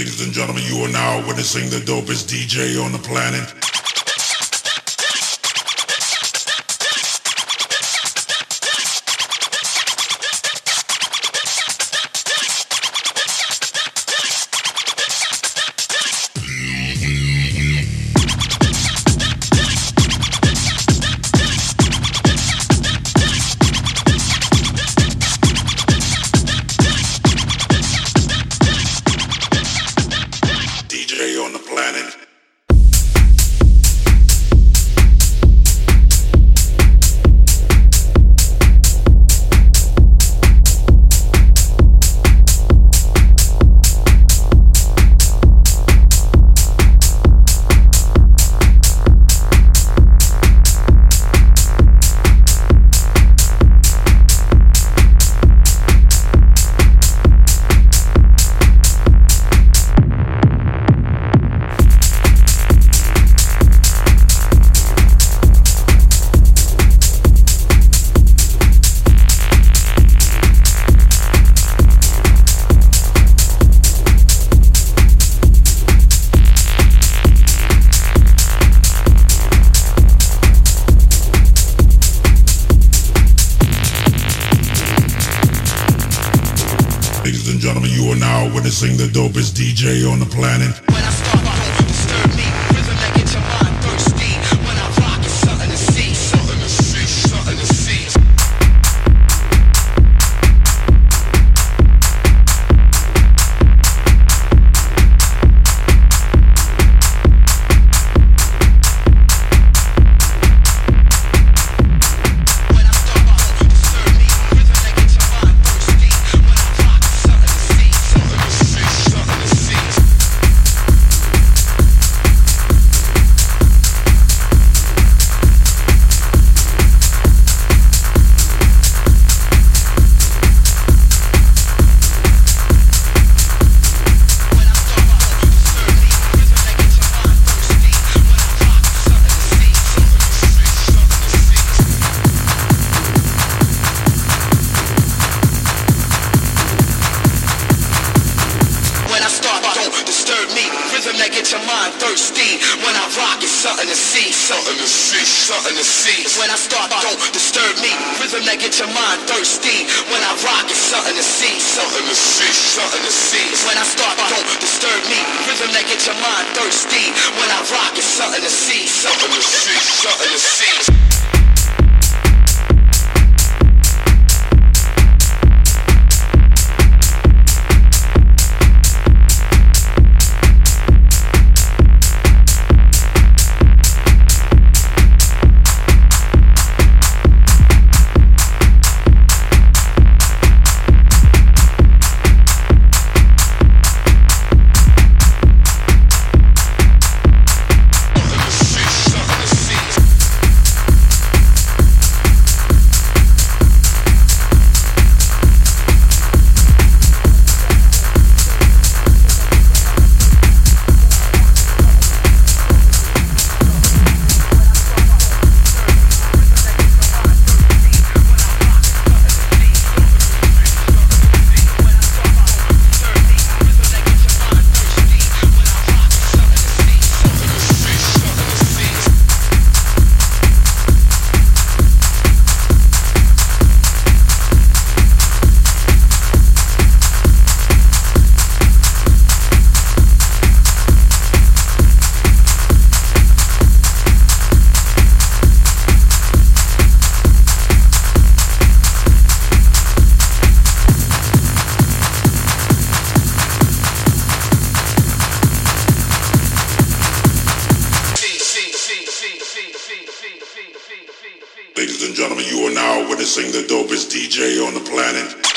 Ladies and gentlemen, you are now witnessing the dopest DJ on the planet. You are now witnessing the dopest DJ on the planet.